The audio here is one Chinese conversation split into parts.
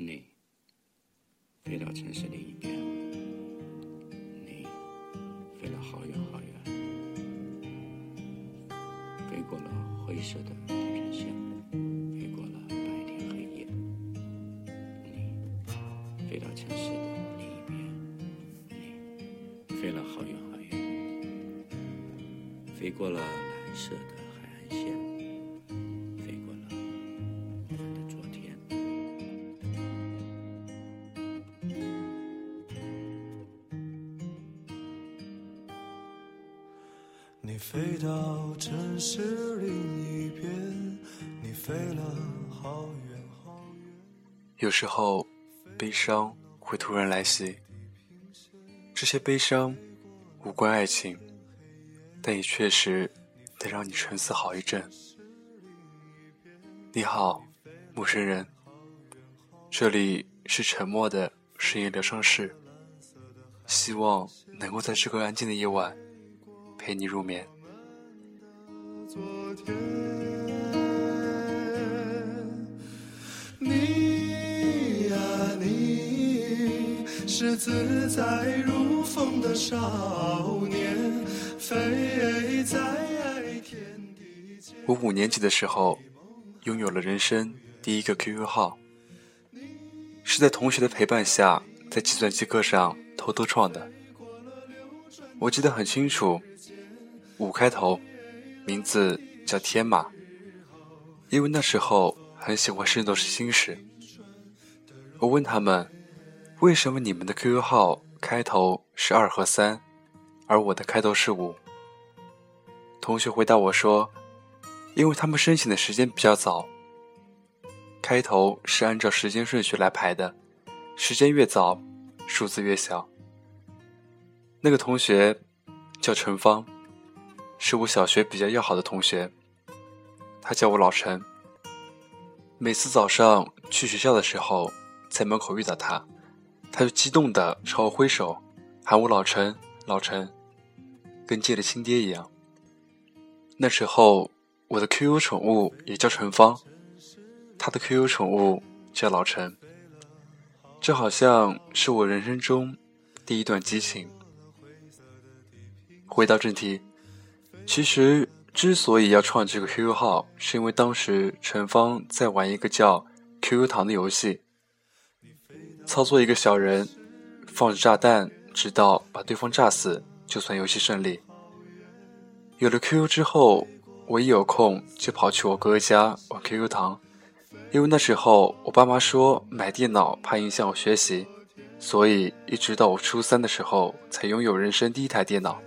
你飞到城市另一边，你飞了好远好远，飞过了灰色的地平线，飞过了白天黑夜。你飞到城市的另一边，你飞了好远好远，飞过了蓝色的飞到城市另一边，你飞了好远好远。有时候，悲伤会突然来袭，这些悲伤无关爱情，但也确实得让你沉思好一阵。你好，陌生人，这里是沉默的深夜疗伤室，希望能够在这个安静的夜晚陪你入眠。你呀你，是自在如风的少年，飞在天地间。我五年级的时候，拥有了人生第一个 QQ 号，是在同学的陪伴下，在计算机课上偷偷创的。我记得很清楚，五开头，名字叫天马，因为那时候很喜欢《圣斗士星矢》。我问他们，为什么你们的 QQ 号开头是二和三，而我的开头是五？同学回答我说。因为他们申请的时间比较早，开头是按照时间顺序来排的，时间越早，数字越小。那个同学叫陈芳，是我小学比较要好的同学，他叫我老陈。每次早上去学校的时候，在门口遇到他，他就激动地朝我挥手，喊我老陈，老陈，跟见了亲爹一样。那时候。我的 QQ 宠物也叫陈芳，他的 QQ 宠物叫老陈。这好像是我人生中第一段激情。回到正题，其实之所以要创这个 QQ 号，是因为当时陈芳在玩一个叫 QQ 糖的游戏，操作一个小人，放着炸弹，直到把对方炸死，就算游戏胜利。有了 QQ 之后。我一有空就跑去我哥哥家玩 QQ 糖，因为那时候我爸妈说买电脑怕影响我学习，所以一直到我初三的时候才拥有人生第一台电脑。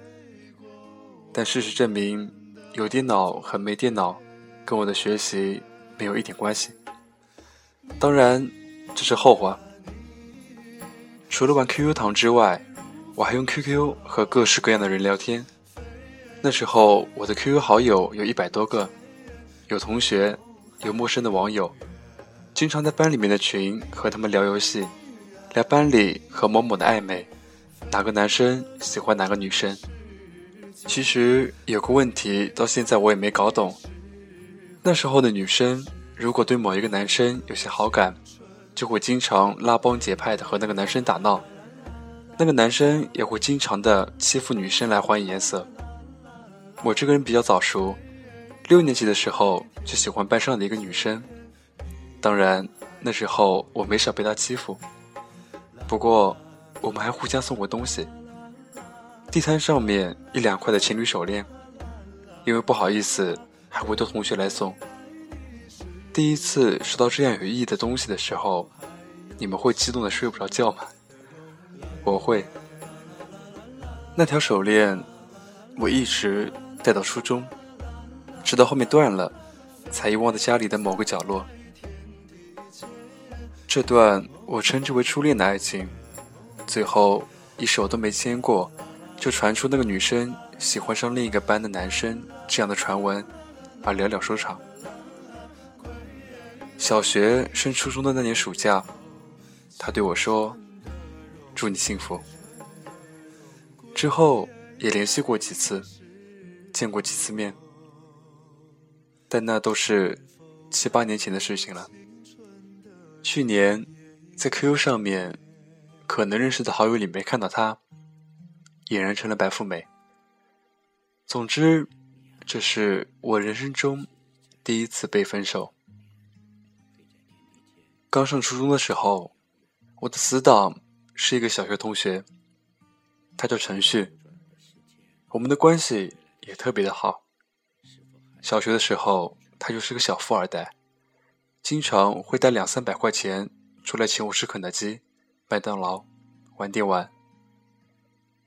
但事实证明，有电脑和没电脑跟我的学习没有一点关系。当然，这是后话。除了玩 QQ 糖之外，我还用 QQ 和各式各样的人聊天。那时候我的 QQ 好友有一百多个，有同学，有陌生的网友，经常在班里面的群和他们聊游戏，聊班里和某某的暧昧，哪个男生喜欢哪个女生。其实有个问题到现在我也没搞懂，那时候的女生如果对某一个男生有些好感，就会经常拉帮结派的和那个男生打闹，那个男生也会经常的欺负女生来还颜色。我这个人比较早熟，六年级的时候就喜欢班上的一个女生，当然那时候我没少被她欺负。不过我们还互相送过东西，地摊上面一两块的情侣手链，因为不好意思还会托同学来送。第一次收到这样有意义的东西的时候，你们会激动的睡不着觉吗？我会。那条手链，我一直。带到初中，直到后面断了，才遗忘在家里的某个角落。这段我称之为初恋的爱情，最后一手都没牵过，就传出那个女生喜欢上另一个班的男生这样的传闻，而寥寥收场。小学升初中的那年暑假，他对我说：“祝你幸福。”之后也联系过几次。见过几次面，但那都是七八年前的事情了。去年在 QQ 上面可能认识的好友里面看到他，俨然成了白富美。总之，这是我人生中第一次被分手。刚上初中的时候，我的死党是一个小学同学，他叫陈旭。我们的关系也特别的好。小学的时候，他就是个小富二代，经常会带两三百块钱出来请我吃肯德基、麦当劳、玩电玩。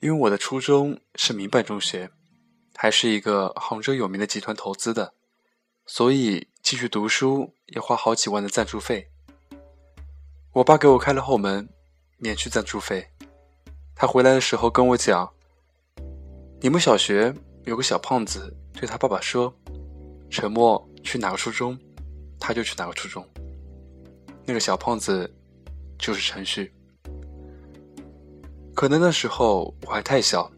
因为我的初中是民办中学，还是一个杭州有名的集团投资的，所以继续读书要花好几万的赞助费。我爸给我开了后门，免去赞助费。他回来的时候跟我讲。你们小学有个小胖子对他爸爸说：“陈默去哪个初中，他就去哪个初中。”那个小胖子就是陈旭。可能那时候我还太小，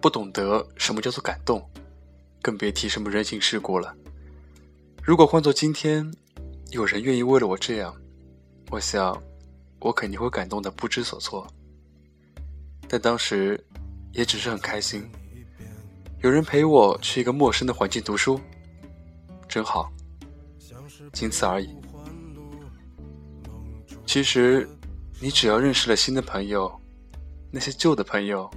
不懂得什么叫做感动，更别提什么人情世故了。如果换做今天，有人愿意为了我这样，我想我肯定会感动的不知所措。但当时。也只是很开心，有人陪我去一个陌生的环境读书，真好，仅此而已。其实，你只要认识了新的朋友，那些旧的朋友，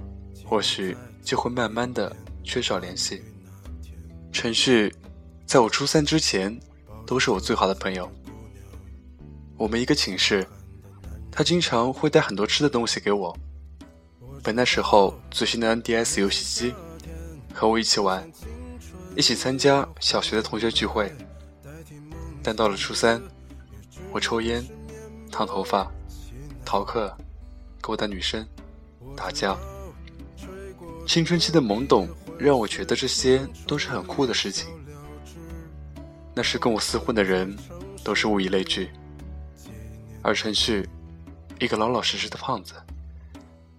或许就会慢慢的缺少联系。陈旭，在我初三之前，都是我最好的朋友。我们一个寝室，他经常会带很多吃的东西给我。本那时候最新的 NDS 游戏机，和我一起玩，一起参加小学的同学聚会。但到了初三，我抽烟、烫头发、逃课、勾搭女生、打架。青春期的懵懂让我觉得这些都是很酷的事情。那时跟我厮混的人都是物以类聚，而陈旭，一个老老实实的胖子。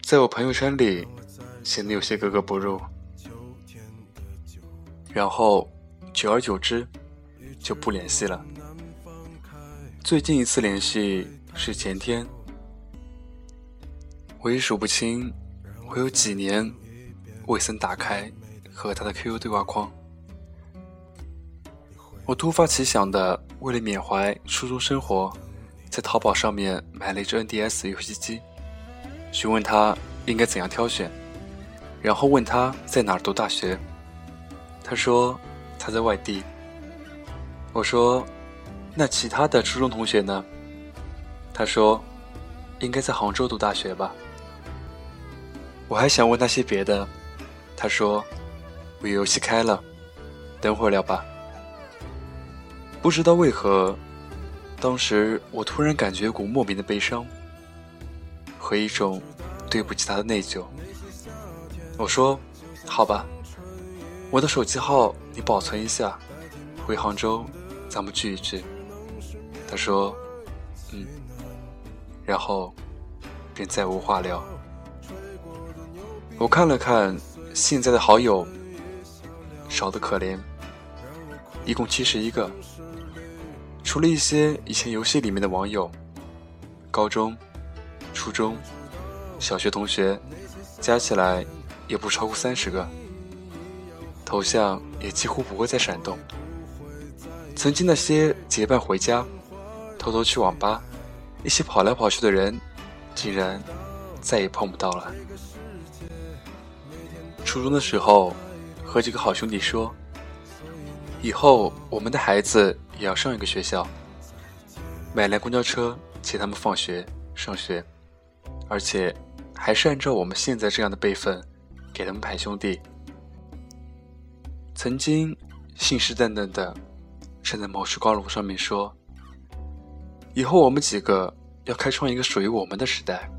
在我朋友圈里显得有些格格不入，然后久而久之就不联系了。最近一次联系是前天，我也数不清我有几年未曾打开和他的 QQ 对话框。我突发奇想的，为了缅怀初中生活，在淘宝上面买了一只 NDS 游戏机。询问他应该怎样挑选，然后问他在哪儿读大学。他说他在外地。我说那其他的初中同学呢？他说应该在杭州读大学吧。我还想问那些别的，他说我游戏开了，等会儿聊吧。不知道为何，当时我突然感觉一股莫名的悲伤。和一种对不起他的内疚。我说：“好吧，我的手机号你保存一下，回杭州咱们聚一聚。”他说：“嗯。”然后便再无话聊。我看了看现在的好友，少得可怜，一共七十一个，除了一些以前游戏里面的网友，高中。初中小学同学加起来也不超过三十个，头像也几乎不会再闪动。曾经那些结伴回家、偷偷去网吧、一起跑来跑去的人，竟然再也碰不到了。初中的时候，和几个好兄弟说，以后我们的孩子也要上一个学校，买辆公交车接他们放学、上学。而且，还是按照我们现在这样的辈分，给他们排兄弟。曾经信誓旦旦的站在某处高楼上面说：“以后我们几个要开创一个属于我们的时代，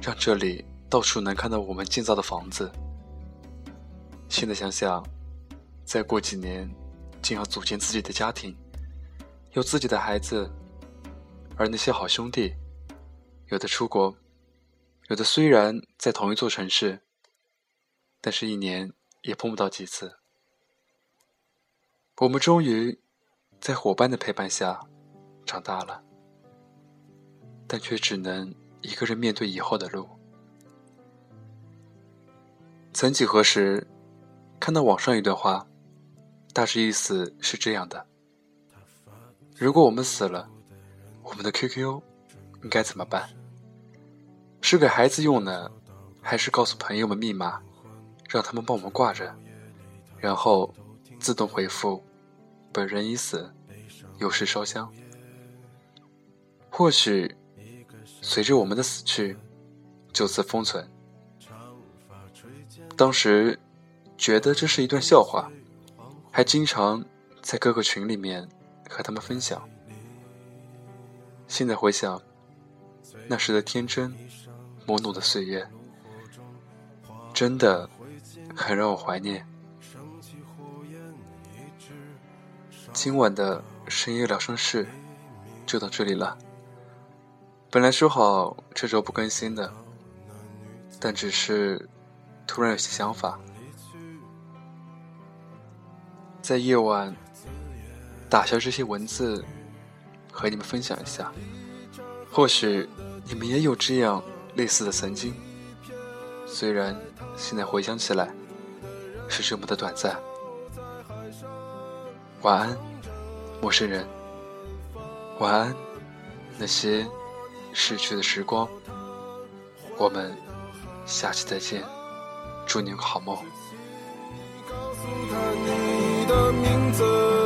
让这里到处能看到我们建造的房子。”现在想想，再过几年，竟要组建自己的家庭，有自己的孩子，而那些好兄弟，有的出国。有的虽然在同一座城市，但是一年也碰不到几次。我们终于在伙伴的陪伴下长大了。但却只能一个人面对以后的路。曾几何时，看到网上一段话，大致意思是这样的：如果我们死了，我们的 QQ 应该怎么办？是给孩子用呢，还是告诉朋友们密码，让他们帮我们挂着，然后自动回复“本人已死，有事烧香”？或许，随着我们的死去，就此封存。当时觉得这是一段笑话，还经常在各个群里面和他们分享。现在回想，那时的天真。懵懂的岁月，真的很让我怀念。今晚的深夜疗伤室就到这里了。本来说好这周不更新的，但只是突然有些想法，在夜晚打下这些文字，和你们分享一下。或许你们也有这样。类似的曾经，虽然现在回想起来是这么的短暂。晚安，陌生人。晚安，那些逝去的时光。我们下期再见，祝你有个好梦。的名字。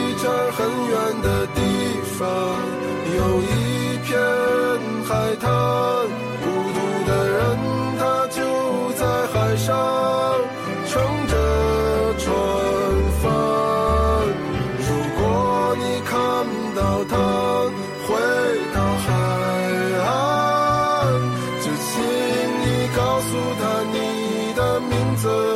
这儿很远的地方，有一片海滩。孤独的人他就在海上乘着船帆，如果你看到他回到海岸，就请你告诉他你的名字。